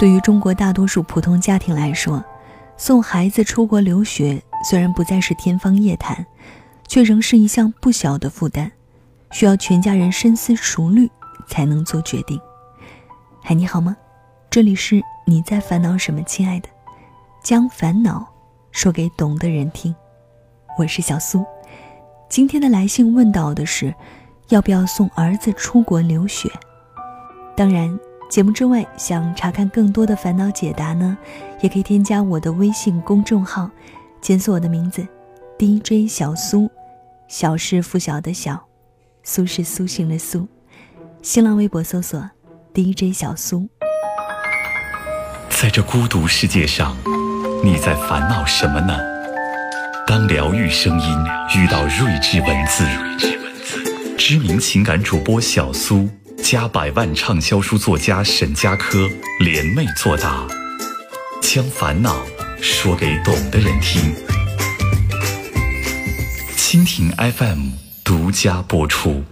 对于中国大多数普通家庭来说，送孩子出国留学虽然不再是天方夜谭，却仍是一项不小的负担，需要全家人深思熟虑才能做决定。嗨，你好吗？这里是你在烦恼什么，亲爱的？将烦恼说给懂的人听。我是小苏。今天的来信问到的是，要不要送儿子出国留学？当然，节目之外想查看更多的烦恼解答呢，也可以添加我的微信公众号，检索我的名字，DJ 小苏，小是拂晓的小，苏是苏醒的苏。新浪微博搜索 DJ 小苏。在这孤独世界上，你在烦恼什么呢？当疗愈声音遇到睿智文字，知名情感主播小苏加百万畅销书作家沈佳柯联袂作答，将烦恼说给懂的人听。蜻蜓 FM 独家播出。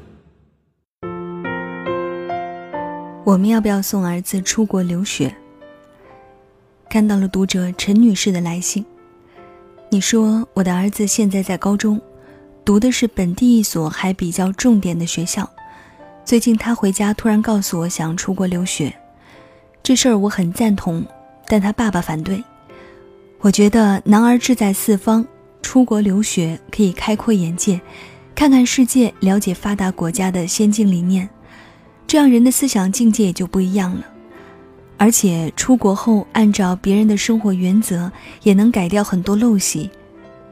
我们要不要送儿子出国留学？看到了读者陈女士的来信，你说我的儿子现在在高中，读的是本地一所还比较重点的学校。最近他回家突然告诉我想出国留学，这事儿我很赞同，但他爸爸反对。我觉得男儿志在四方，出国留学可以开阔眼界，看看世界，了解发达国家的先进理念，这样人的思想境界也就不一样了。而且出国后，按照别人的生活原则，也能改掉很多陋习，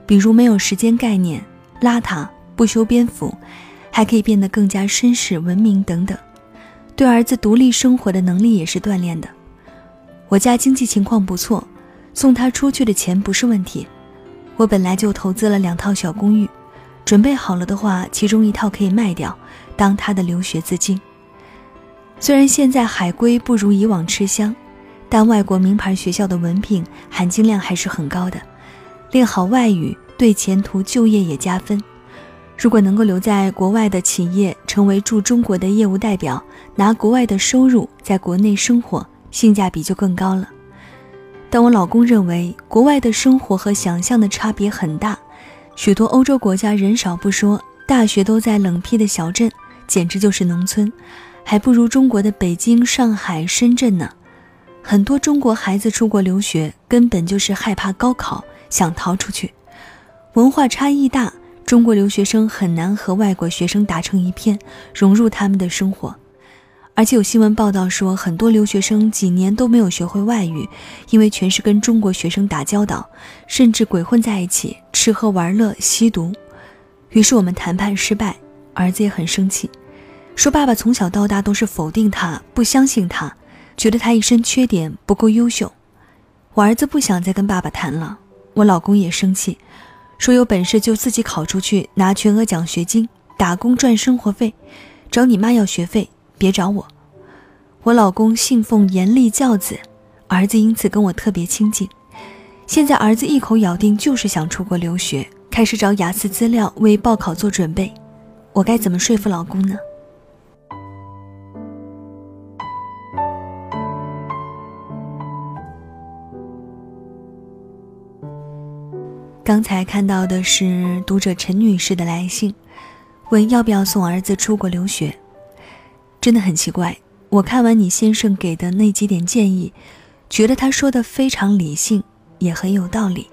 比如没有时间概念、邋遢、不修边幅，还可以变得更加绅士、文明等等。对儿子独立生活的能力也是锻炼的。我家经济情况不错，送他出去的钱不是问题。我本来就投资了两套小公寓，准备好了的话，其中一套可以卖掉，当他的留学资金。虽然现在海归不如以往吃香，但外国名牌学校的文凭含金量还是很高的。练好外语对前途就业也加分。如果能够留在国外的企业，成为驻中国的业务代表，拿国外的收入在国内生活，性价比就更高了。但我老公认为，国外的生活和想象的差别很大。许多欧洲国家人少不说，大学都在冷僻的小镇，简直就是农村。还不如中国的北京、上海、深圳呢。很多中国孩子出国留学，根本就是害怕高考，想逃出去。文化差异大，中国留学生很难和外国学生打成一片，融入他们的生活。而且有新闻报道说，很多留学生几年都没有学会外语，因为全是跟中国学生打交道，甚至鬼混在一起，吃喝玩乐、吸毒。于是我们谈判失败，儿子也很生气。说爸爸从小到大都是否定他，不相信他，觉得他一身缺点，不够优秀。我儿子不想再跟爸爸谈了，我老公也生气，说有本事就自己考出去拿全额奖学金，打工赚生活费，找你妈要学费，别找我。我老公信奉严厉教子，儿子因此跟我特别亲近。现在儿子一口咬定就是想出国留学，开始找雅思资料为报考做准备，我该怎么说服老公呢？刚才看到的是读者陈女士的来信，问要不要送儿子出国留学。真的很奇怪，我看完你先生给的那几点建议，觉得他说的非常理性，也很有道理。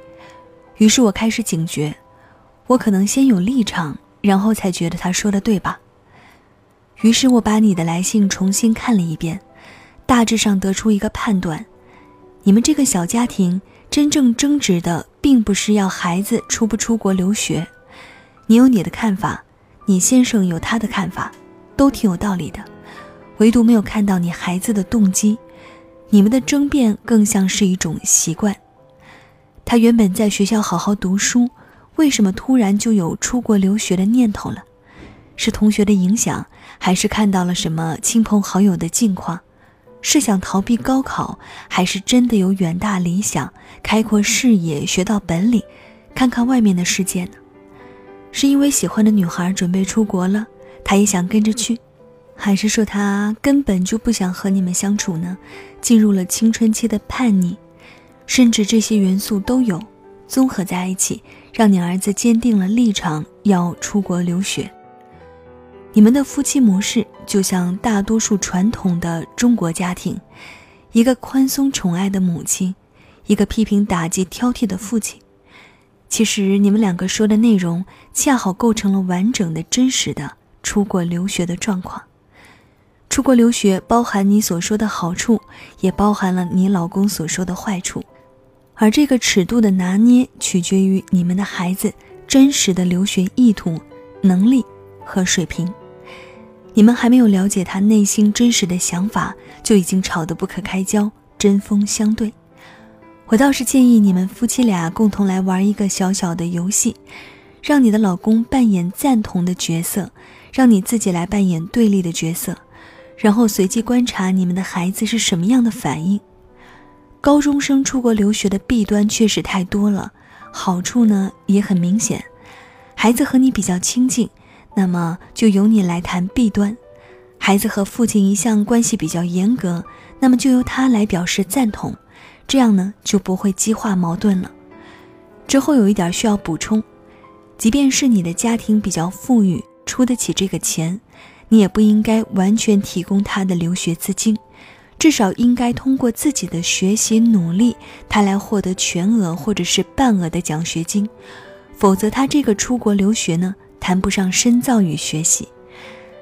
于是我开始警觉，我可能先有立场，然后才觉得他说的对吧？于是我把你的来信重新看了一遍，大致上得出一个判断：你们这个小家庭。真正争执的并不是要孩子出不出国留学，你有你的看法，你先生有他的看法，都挺有道理的，唯独没有看到你孩子的动机。你们的争辩更像是一种习惯。他原本在学校好好读书，为什么突然就有出国留学的念头了？是同学的影响，还是看到了什么亲朋好友的近况？是想逃避高考，还是真的有远大理想、开阔视野、学到本领，看看外面的世界呢？是因为喜欢的女孩准备出国了，他也想跟着去，还是说他根本就不想和你们相处呢？进入了青春期的叛逆，甚至这些元素都有，综合在一起，让你儿子坚定了立场要出国留学。你们的夫妻模式就像大多数传统的中国家庭，一个宽松宠爱的母亲，一个批评打击挑剔的父亲。其实你们两个说的内容，恰好构成了完整的真实的出国留学的状况。出国留学包含你所说的好处，也包含了你老公所说的坏处，而这个尺度的拿捏取决于你们的孩子真实的留学意图、能力和水平。你们还没有了解他内心真实的想法，就已经吵得不可开交、针锋相对。我倒是建议你们夫妻俩共同来玩一个小小的游戏，让你的老公扮演赞同的角色，让你自己来扮演对立的角色。然后随机观察你们的孩子是什么样的反应。高中生出国留学的弊端确实太多了，好处呢也很明显。孩子和你比较亲近，那么就由你来谈弊端；孩子和父亲一向关系比较严格，那么就由他来表示赞同。这样呢就不会激化矛盾了。之后有一点需要补充，即便是你的家庭比较富裕，出得起这个钱。你也不应该完全提供他的留学资金，至少应该通过自己的学习努力，他来获得全额或者是半额的奖学金。否则，他这个出国留学呢，谈不上深造与学习。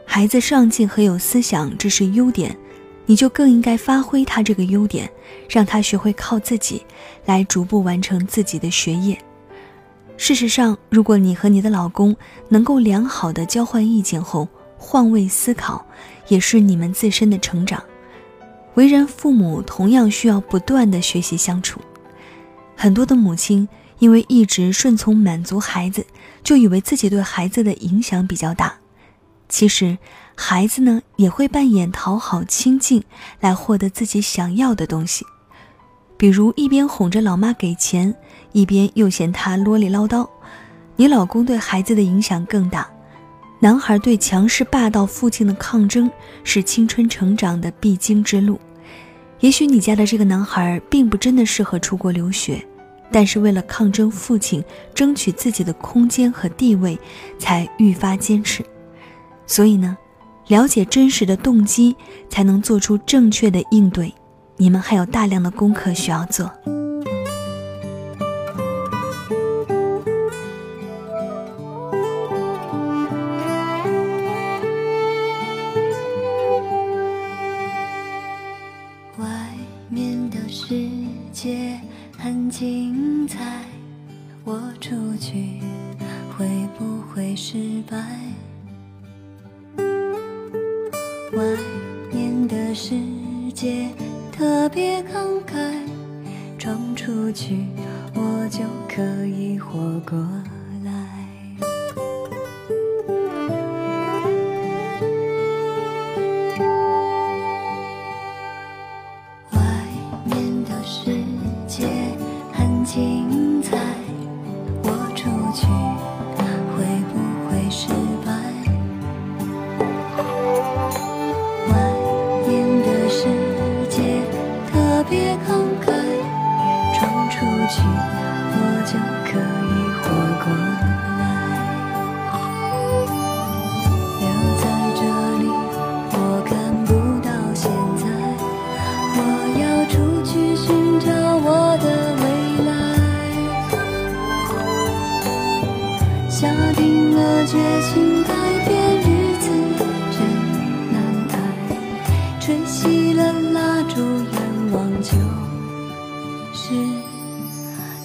孩子上进和有思想，这是优点，你就更应该发挥他这个优点，让他学会靠自己，来逐步完成自己的学业。事实上，如果你和你的老公能够良好的交换意见后，换位思考，也是你们自身的成长。为人父母同样需要不断的学习相处。很多的母亲因为一直顺从满足孩子，就以为自己对孩子的影响比较大。其实，孩子呢也会扮演讨好、亲近来获得自己想要的东西。比如一边哄着老妈给钱，一边又嫌她啰里唠叨，你老公对孩子的影响更大。男孩对强势霸道父亲的抗争是青春成长的必经之路。也许你家的这个男孩并不真的适合出国留学，但是为了抗争父亲，争取自己的空间和地位，才愈发坚持。所以呢，了解真实的动机，才能做出正确的应对。你们还有大量的功课需要做。外面的世界特别慷慨，闯出去我就可以活过。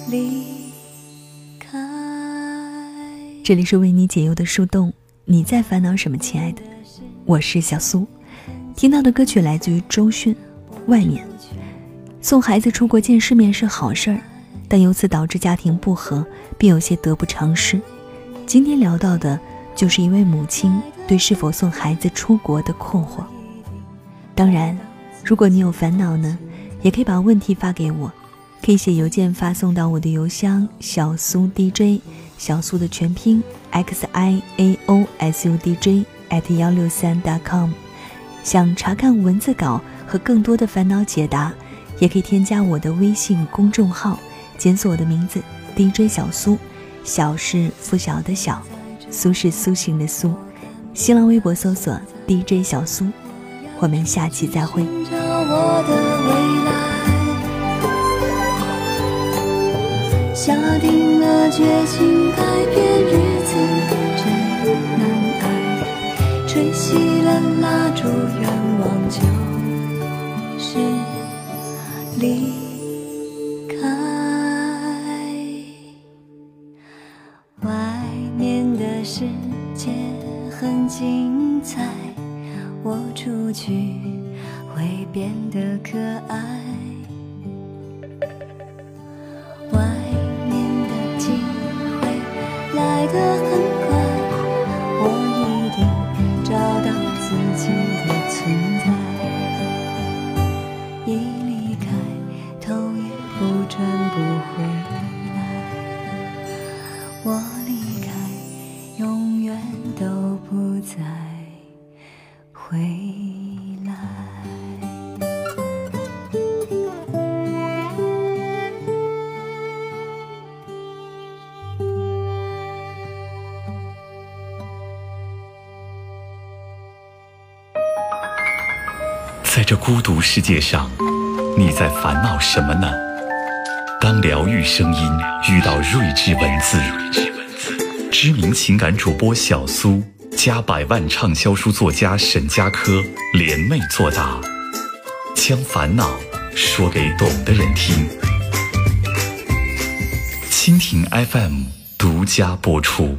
离开。这里是为你解忧的树洞，你在烦恼什么，亲爱的？我是小苏。听到的歌曲来自于周迅，《外面》。送孩子出国见世面是好事儿，但由此导致家庭不和，并有些得不偿失。今天聊到的就是一位母亲对是否送孩子出国的困惑。当然，如果你有烦恼呢，也可以把问题发给我。可以写邮件发送到我的邮箱小苏 DJ 小苏的全拼 x i a o s u d j at 幺六三 .com，想查看文字稿和更多的烦恼解答，也可以添加我的微信公众号，检索我的名字 DJ 小苏，小是拂晓的小，苏是苏醒的苏。新浪微博搜索 DJ 小苏，我们下期再会。下定了决心改变日子真难挨，吹熄了蜡烛，愿望就是离。这孤独世界上，你在烦恼什么呢？当疗愈声音遇到睿智文字，知名情感主播小苏加百万畅销书作家沈佳柯联袂作答，将烦恼说给懂的人听。蜻蜓 FM 独家播出。